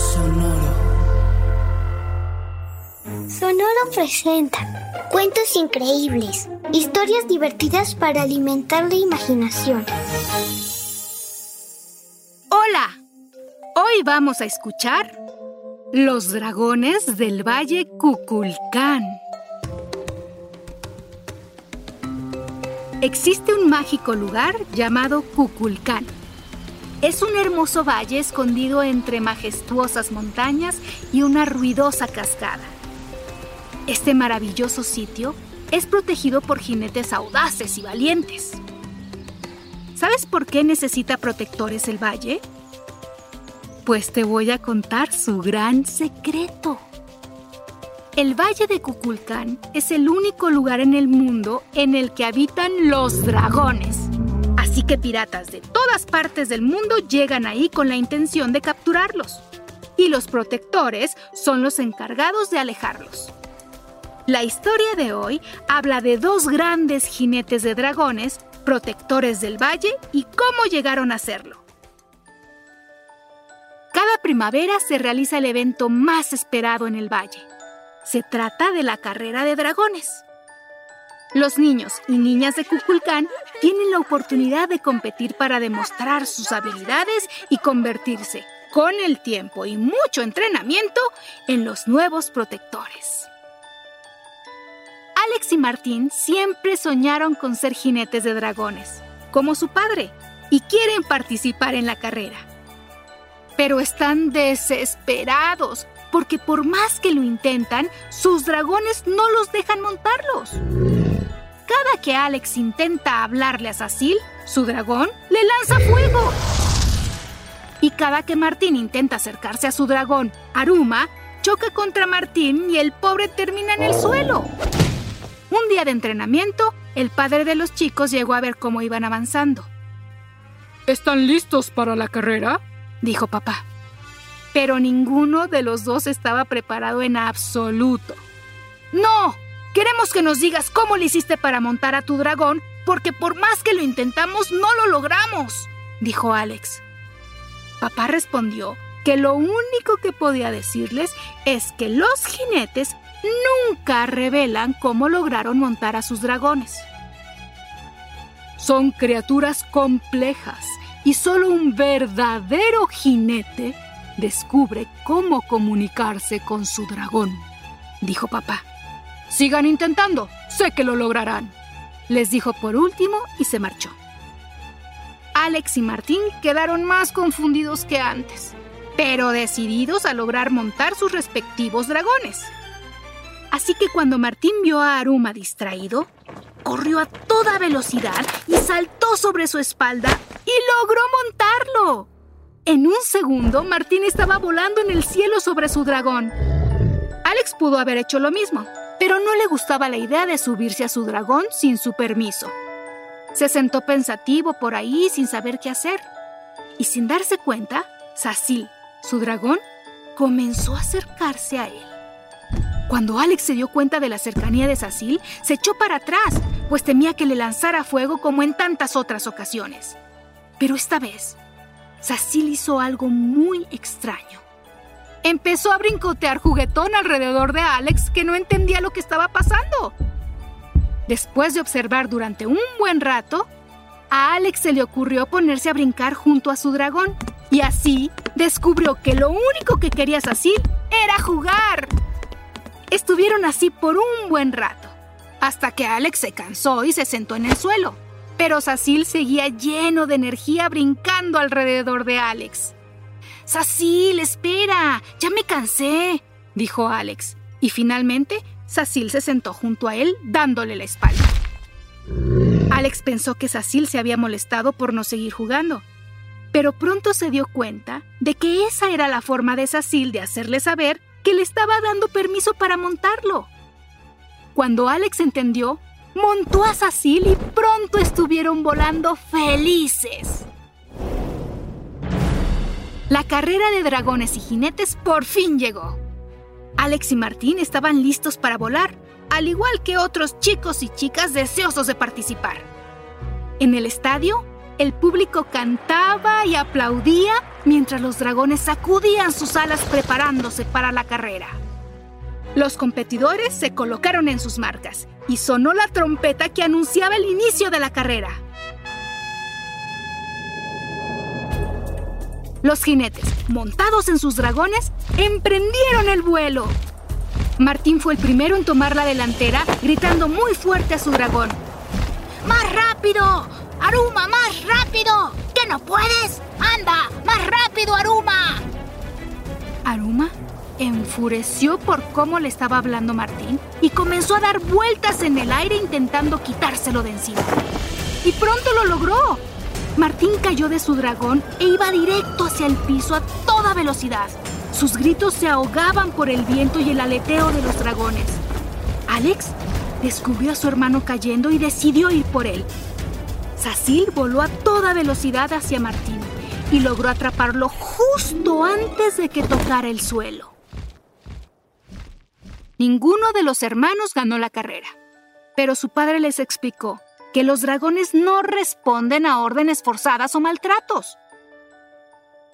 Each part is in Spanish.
Sonoro. Sonoro presenta cuentos increíbles, historias divertidas para alimentar la imaginación. Hola, hoy vamos a escuchar Los dragones del Valle Cuculcán. Existe un mágico lugar llamado Cuculcán es un hermoso valle escondido entre majestuosas montañas y una ruidosa cascada. Este maravilloso sitio es protegido por jinetes audaces y valientes. ¿Sabes por qué necesita protectores el valle? Pues te voy a contar su gran secreto. El Valle de Cuculcán es el único lugar en el mundo en el que habitan los dragones. Así que piratas de todas partes del mundo llegan ahí con la intención de capturarlos. Y los protectores son los encargados de alejarlos. La historia de hoy habla de dos grandes jinetes de dragones, protectores del valle, y cómo llegaron a serlo. Cada primavera se realiza el evento más esperado en el valle. Se trata de la carrera de dragones. Los niños y niñas de Cuculcán tienen la oportunidad de competir para demostrar sus habilidades y convertirse, con el tiempo y mucho entrenamiento, en los nuevos protectores. Alex y Martín siempre soñaron con ser jinetes de dragones, como su padre, y quieren participar en la carrera. Pero están desesperados porque por más que lo intentan, sus dragones no los dejan montarlos. Cada que Alex intenta hablarle a Sacil, su dragón le lanza fuego. Y cada que Martín intenta acercarse a su dragón, Aruma, choca contra Martín y el pobre termina en el suelo. Un día de entrenamiento, el padre de los chicos llegó a ver cómo iban avanzando. ¿Están listos para la carrera? dijo papá. Pero ninguno de los dos estaba preparado en absoluto. ¡No! Queremos que nos digas cómo le hiciste para montar a tu dragón, porque por más que lo intentamos, no lo logramos, dijo Alex. Papá respondió que lo único que podía decirles es que los jinetes nunca revelan cómo lograron montar a sus dragones. Son criaturas complejas y solo un verdadero jinete descubre cómo comunicarse con su dragón, dijo papá. Sigan intentando, sé que lo lograrán, les dijo por último y se marchó. Alex y Martín quedaron más confundidos que antes, pero decididos a lograr montar sus respectivos dragones. Así que cuando Martín vio a Aruma distraído, corrió a toda velocidad y saltó sobre su espalda y logró montarlo. En un segundo, Martín estaba volando en el cielo sobre su dragón. Alex pudo haber hecho lo mismo, pero no le gustaba la idea de subirse a su dragón sin su permiso. Se sentó pensativo por ahí sin saber qué hacer. Y sin darse cuenta, Sacil, su dragón, comenzó a acercarse a él. Cuando Alex se dio cuenta de la cercanía de Sacil, se echó para atrás, pues temía que le lanzara fuego como en tantas otras ocasiones. Pero esta vez, Sacil hizo algo muy extraño empezó a brincotear juguetón alrededor de Alex que no entendía lo que estaba pasando. Después de observar durante un buen rato, a Alex se le ocurrió ponerse a brincar junto a su dragón y así descubrió que lo único que quería Sacil era jugar. Estuvieron así por un buen rato, hasta que Alex se cansó y se sentó en el suelo. Pero Sacil seguía lleno de energía brincando alrededor de Alex. Sacil, espera, ya me cansé, dijo Alex. Y finalmente, Sacil se sentó junto a él dándole la espalda. Alex pensó que Cecil se había molestado por no seguir jugando, pero pronto se dio cuenta de que esa era la forma de Cecil de hacerle saber que le estaba dando permiso para montarlo. Cuando Alex entendió, montó a Cecil y pronto estuvieron volando felices. La carrera de dragones y jinetes por fin llegó. Alex y Martín estaban listos para volar, al igual que otros chicos y chicas deseosos de participar. En el estadio, el público cantaba y aplaudía mientras los dragones sacudían sus alas preparándose para la carrera. Los competidores se colocaron en sus marcas y sonó la trompeta que anunciaba el inicio de la carrera. Los jinetes, montados en sus dragones, emprendieron el vuelo. Martín fue el primero en tomar la delantera, gritando muy fuerte a su dragón. ¡Más rápido! ¡Aruma, más rápido! ¿Que no puedes? ¡Anda! ¡Más rápido, Aruma! Aruma enfureció por cómo le estaba hablando Martín y comenzó a dar vueltas en el aire intentando quitárselo de encima. Y pronto lo logró. Martín cayó de su dragón e iba directo hacia el piso a toda velocidad. Sus gritos se ahogaban por el viento y el aleteo de los dragones. Alex descubrió a su hermano cayendo y decidió ir por él. Sacil voló a toda velocidad hacia Martín y logró atraparlo justo antes de que tocara el suelo. Ninguno de los hermanos ganó la carrera, pero su padre les explicó que los dragones no responden a órdenes forzadas o maltratos.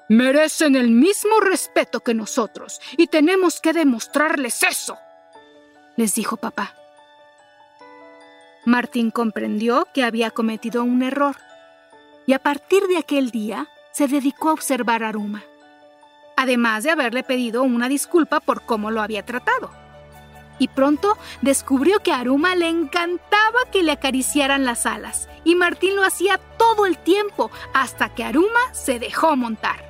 Merecen el mismo respeto que nosotros y tenemos que demostrarles eso, les dijo papá. Martín comprendió que había cometido un error y a partir de aquel día se dedicó a observar a Aruma, además de haberle pedido una disculpa por cómo lo había tratado y pronto descubrió que a Aruma le encantaba que le acariciaran las alas, y Martín lo hacía todo el tiempo hasta que Aruma se dejó montar.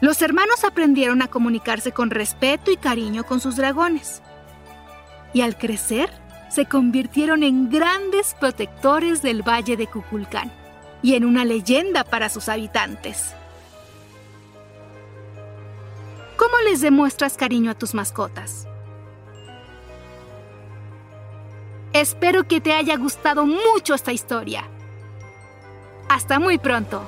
Los hermanos aprendieron a comunicarse con respeto y cariño con sus dragones. Y al crecer, se convirtieron en grandes protectores del Valle de Cuculcán y en una leyenda para sus habitantes. ¿Cómo les demuestras cariño a tus mascotas? Espero que te haya gustado mucho esta historia. Hasta muy pronto.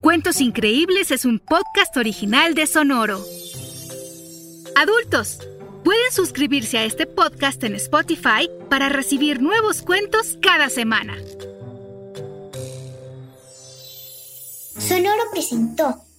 Cuentos Increíbles es un podcast original de Sonoro. Adultos, pueden suscribirse a este podcast en Spotify para recibir nuevos cuentos cada semana. Sonoro presentó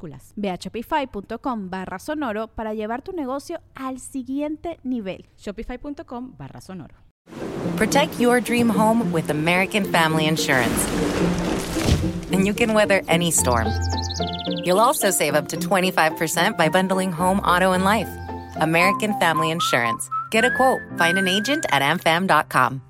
minúsculas. Ve a shopify.com barra sonoro para llevar tu negocio al siguiente nivel. Shopify.com barra sonoro. Protect your dream home with American Family Insurance. And you can weather any storm. You'll also save up to 25% by bundling home, auto, and life. American Family Insurance. Get a quote. Find an agent at amfam.com.